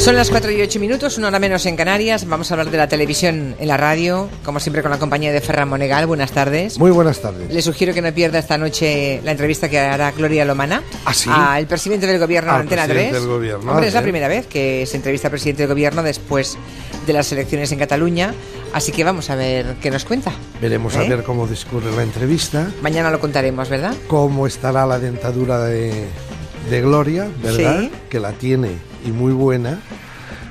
Son las 4 y 8 minutos, una hora menos en Canarias. Vamos a hablar de la televisión en la radio, como siempre con la compañía de Ferran Monegal. Buenas tardes. Muy buenas tardes. Le sugiero que no pierda esta noche la entrevista que hará Gloria Lomana ¿Ah, sí? al presidente del gobierno de Al Antena presidente 3. del gobierno, Hombre, es la primera vez que se entrevista al presidente del gobierno después de las elecciones en Cataluña. Así que vamos a ver qué nos cuenta. Veremos a ¿Eh? ver cómo discurre la entrevista, Mañana lo contaremos, ¿verdad? cómo estará la dentadura de, de Gloria, ¿verdad? Sí. Que la tiene y muy buena.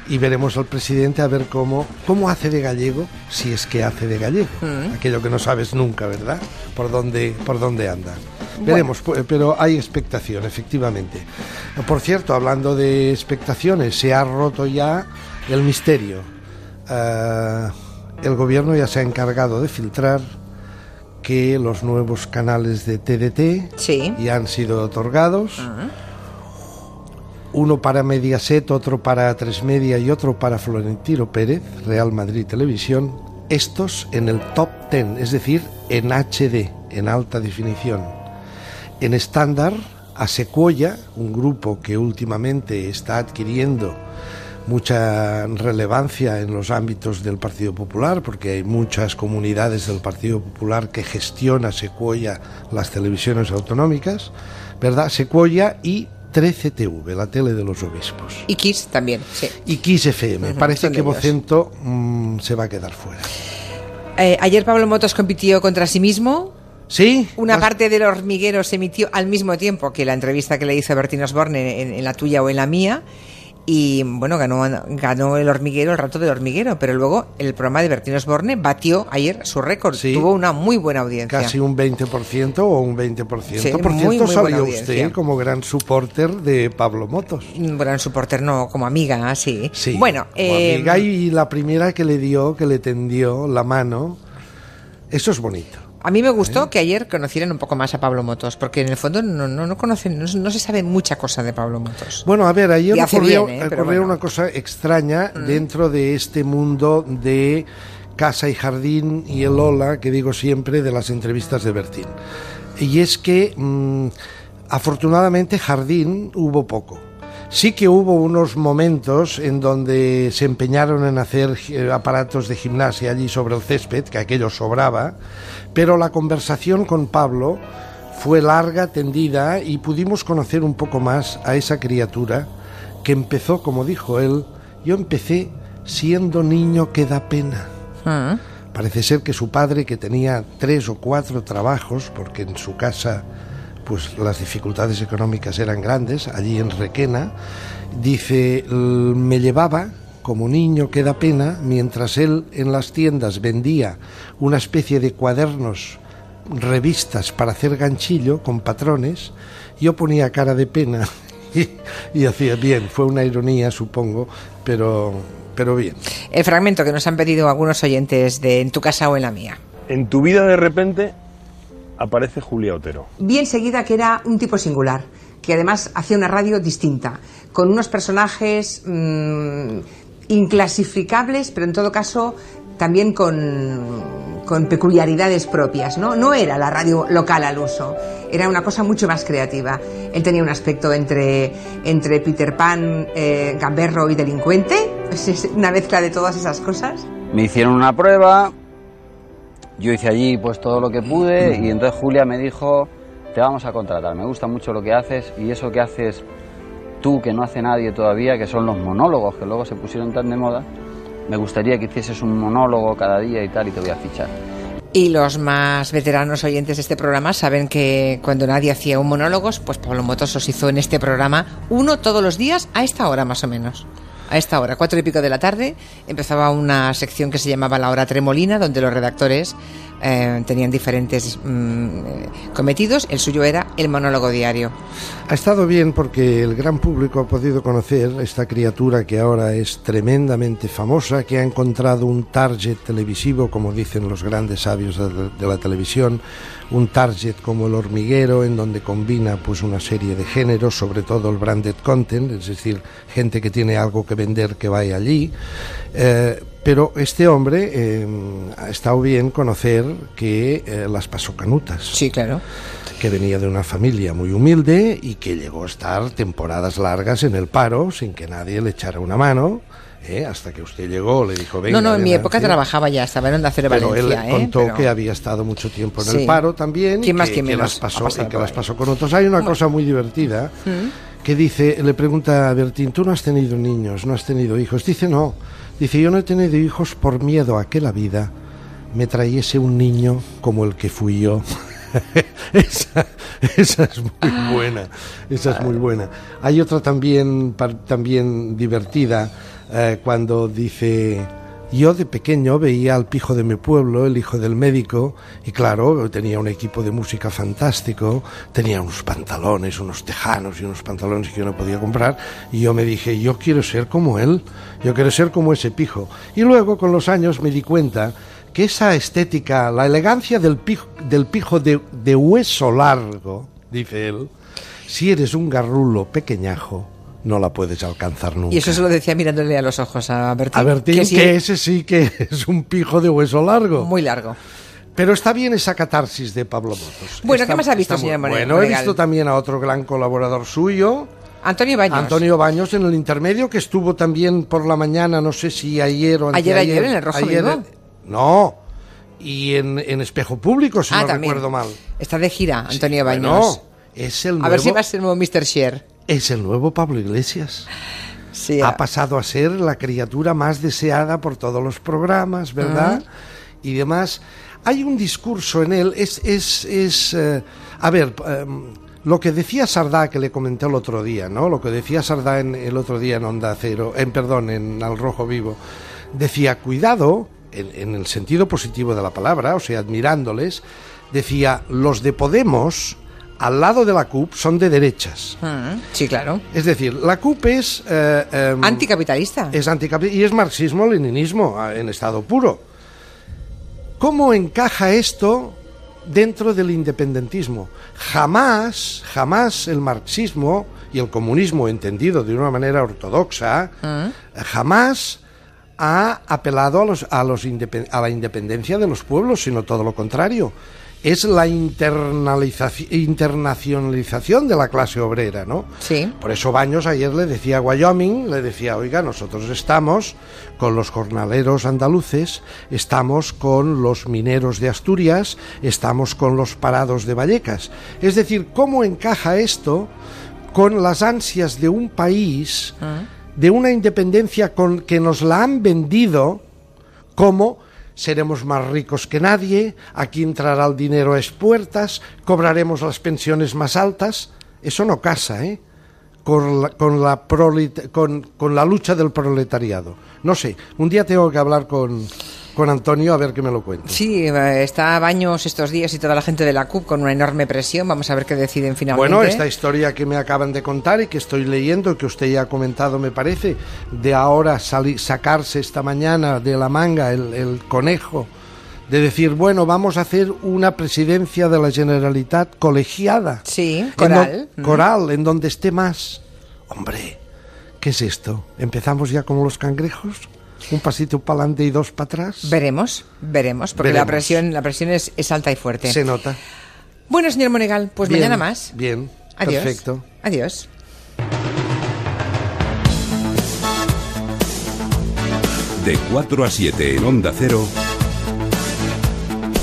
Y veremos al presidente a ver cómo, cómo hace de gallego, si es que hace de gallego. Mm. Aquello que no sabes nunca, ¿verdad? Por dónde, por dónde anda. Veremos, pero hay expectación, efectivamente. Por cierto, hablando de expectaciones, se ha roto ya el misterio. Ah, el gobierno ya se ha encargado de filtrar que los nuevos canales de TDT Sí. ya han sido otorgados. Uno para Mediaset, otro para Tres Media y otro para Florentino Pérez, Real Madrid Televisión. Estos en el top 10, es decir, en HD, en alta definición. En estándar, a Sequoia, un grupo que últimamente está adquiriendo mucha relevancia en los ámbitos del Partido Popular, porque hay muchas comunidades del Partido Popular que gestiona Sequoia las televisiones autonómicas, ¿verdad? Sequoia y 13TV, la tele de los obispos. Y Kiss también, sí. Y Kiss FM. Parece que. Vocento mm, se va a quedar fuera. Eh, ayer Pablo Motos compitió contra sí mismo. ¿Sí? Una ¿Has- parte del hormiguero se emitió al mismo tiempo que la entrevista que le hizo Bertín Osborne en, en la tuya o en la mía. Y bueno, ganó, ganó el hormiguero, el rato del hormiguero. Pero luego el programa de Bertín Osborne batió ayer su récord. Sí. Tuvo una muy buena audiencia. Casi un 20% o un 20%. Sí, Por muy, cierto, muy salió usted como gran supporter de Pablo Motos. Mm, Bueno, en su porter no, como amiga, sí. Sí. Bueno, como eh, amiga y la primera que le dio, que le tendió la mano, eso es bonito. A mí me gustó que ayer conocieran un poco más a Pablo Motos, porque en el fondo no, no, no conocen, no, no se sabe mucha cosa de Pablo Motos. Bueno, a ver, ayer ocurrió, bien, ¿eh? Pero ocurrió bueno. una cosa extraña dentro de este mundo de casa y jardín y el hola que digo siempre de las entrevistas de Bertín. Y es que mm, afortunadamente jardín hubo poco. Sí que hubo unos momentos en donde se empeñaron en hacer eh, aparatos de gimnasia allí sobre el césped, que aquello sobraba, pero la conversación con Pablo fue larga, tendida, y pudimos conocer un poco más a esa criatura que empezó, como dijo él, yo empecé siendo niño que da pena. Mm. Parece ser que su padre, que tenía tres o cuatro trabajos, porque en su casa pues las dificultades económicas eran grandes, allí en Requena, dice, "L- me llevaba como niño que da pena, mientras él en las tiendas vendía una especie de cuadernos, revistas para hacer ganchillo con patrones, yo ponía cara de pena y, y hacía bien, fue una ironía supongo, pero, pero bien. El fragmento que nos han pedido algunos oyentes de En tu casa o en la mía. En tu vida de repente aparece Julia Otero. vi enseguida que era un tipo singular, que además hacía una radio distinta, con unos personajes mm, inclasificables, pero en todo caso también con, con peculiaridades propias. ¿no? no era la radio local al uso, era una cosa mucho más creativa. Él tenía un aspecto entre, entre Peter Pan, eh, gamberro y delincuente, una mezcla de todas esas cosas. Me hicieron una prueba, yo hice allí pues todo lo que pude y entonces Julia me dijo, te vamos a contratar, me gusta mucho lo que haces y eso que haces tú, que no hace nadie todavía, que son los monólogos que luego se pusieron tan de moda, me gustaría que hicieses un monólogo cada día y tal y te voy a fichar. Y los más veteranos oyentes de este programa saben que cuando nadie hacía un monólogo, pues Pablo Motosos hizo en este programa uno todos los días a esta hora más o menos. A esta hora, cuatro y pico de la tarde, empezaba una sección que se llamaba La Hora Tremolina, donde los redactores eh, tenían diferentes mm, cometidos. El suyo era el monólogo diario. Ha estado bien porque el gran público ha podido conocer esta criatura que ahora es tremendamente famosa, que ha encontrado un target televisivo, como dicen los grandes sabios de la televisión, un target como el hormiguero, en donde combina pues una serie de géneros, sobre todo el branded content, es decir, gente que tiene algo que vender que vaya allí. Eh, Pero este hombre eh, ha estado bien conocer que eh, las pasó canutas. Sí, claro. Que venía de una familia muy humilde y que llegó a estar temporadas largas en el paro sin que nadie le echara una mano. ¿eh? Hasta que usted llegó, le dijo, venga. no, no, en mi época sí". trabajaba ya, estaba en Onda Cero Pero Valencia. él ¿eh? contó Pero- que había estado mucho tiempo en Sí. el paro también ¿Quién y más, que, quién que menos las ha pasó, y que las pasó con otros. Hay una cosa muy divertida ¿Mm? Que dice, le pregunta a Bertín, tú no has tenido niños, no has tenido hijos. Dice, no. Dice, yo no he tenido hijos por miedo a que la vida me trayese un niño como el que fui yo. esa, esa es muy buena, esa es muy buena. Hay otra también, también divertida, eh, cuando dice, yo de pequeño veía al pijo de mi pueblo, el hijo del médico, y claro, tenía un equipo de música fantástico, tenía unos pantalones, unos tejanos y unos pantalones que yo no podía comprar, y yo me dije, yo quiero ser como él, yo quiero ser como ese pijo. Y luego, con los años, me di cuenta que esa estética, la elegancia del pijo, de hueso largo, dice él, si eres un garrulo pequeñajo, no la puedes alcanzar nunca. Y eso se lo decía mirándole a los ojos a Bertín. A Bertín, que que, sí, ese sí que es un pijo de hueso largo. Muy largo. Pero está bien esa catarsis de Pablo Motos. Bueno, Está- ¿qué más ha visto, está muy- señor More- Bueno, he visto también a otro gran colaborador suyo, Antonio Baños. Antonio Baños, en el intermedio, que estuvo también por la mañana, no sé si ayer o Ayer, anteayer. ayer, en el Rojo Vivo. No, y en, en Espejo Público, si ah, no también. recuerdo mal. Está de gira, Antonio Baños. es el a nuevo, ver si va a ser nuevo Mr. Sher. Es el nuevo Pablo Iglesias. Sí, ha pasado a ser la criatura más deseada por todos los programas, ¿verdad? Y demás. Hay un discurso en él, es, es, es eh, a ver, em, lo que decía Sardá, que le comenté el otro día, ¿no? Lo que decía Sardá en, el otro día en Onda Cero, en perdón, en Al Rojo Vivo, decía, cuidado, en, en el sentido positivo de la palabra, o sea, admirándoles, decía, los de Podemos, al lado de la CUP, son de derechas. Mm, sí, claro. Es decir, la CUP es... eh, em, Anticapitalista. es anticapi- y es marxismo-leninismo ah, en estado puro. ¿Cómo encaja esto dentro del independentismo? Jamás, jamás el marxismo y el comunismo entendido de una manera ortodoxa, jamás ha apelado a, los, a, los a la independencia de los pueblos, sino todo lo contrario. Es la internacionalización de la clase obrera, ¿no? Sí. Por eso Baños ayer le decía a Wyoming, le decía, oiga, nosotros estamos con los jornaleros andaluces, estamos con los mineros de Asturias, estamos con los parados de Vallecas. Es decir, ¿cómo encaja esto con las ansias de un país, de una independencia con que nos la han vendido como seremos más ricos que nadie, aquí entrará el dinero a expuertas, cobraremos las pensiones más altas. Eso no casa, ¿eh? Con la, con, la prolet- con, con la lucha del proletariado. No sé, un día tengo que hablar con, con Antonio a ver qué me lo cuenta. Sí, está Baños estos días y toda la gente de la CUP con una enorme presión. Vamos a ver qué deciden finalmente. Bueno, esta historia que me acaban de contar y que estoy leyendo, que usted ya ha comentado, me parece, de ahora sacarse esta mañana de la manga el, el conejo, de decir, bueno, vamos a hacer una presidencia de la Generalitat colegiada. Sí, En coral. don- coral, en donde esté más. Hombre, ¿qué es esto? ¿Empezamos ya como los cangrejos? ¿Un pasito para adelante y dos para atrás? Veremos, veremos, porque la presión, la presión es, es alta y fuerte. Se nota. Bueno, señor Monegal, pues Bien, mañana más. Bien, Adiós. perfecto. Adiós. De 4 a 7 en Onda Cero,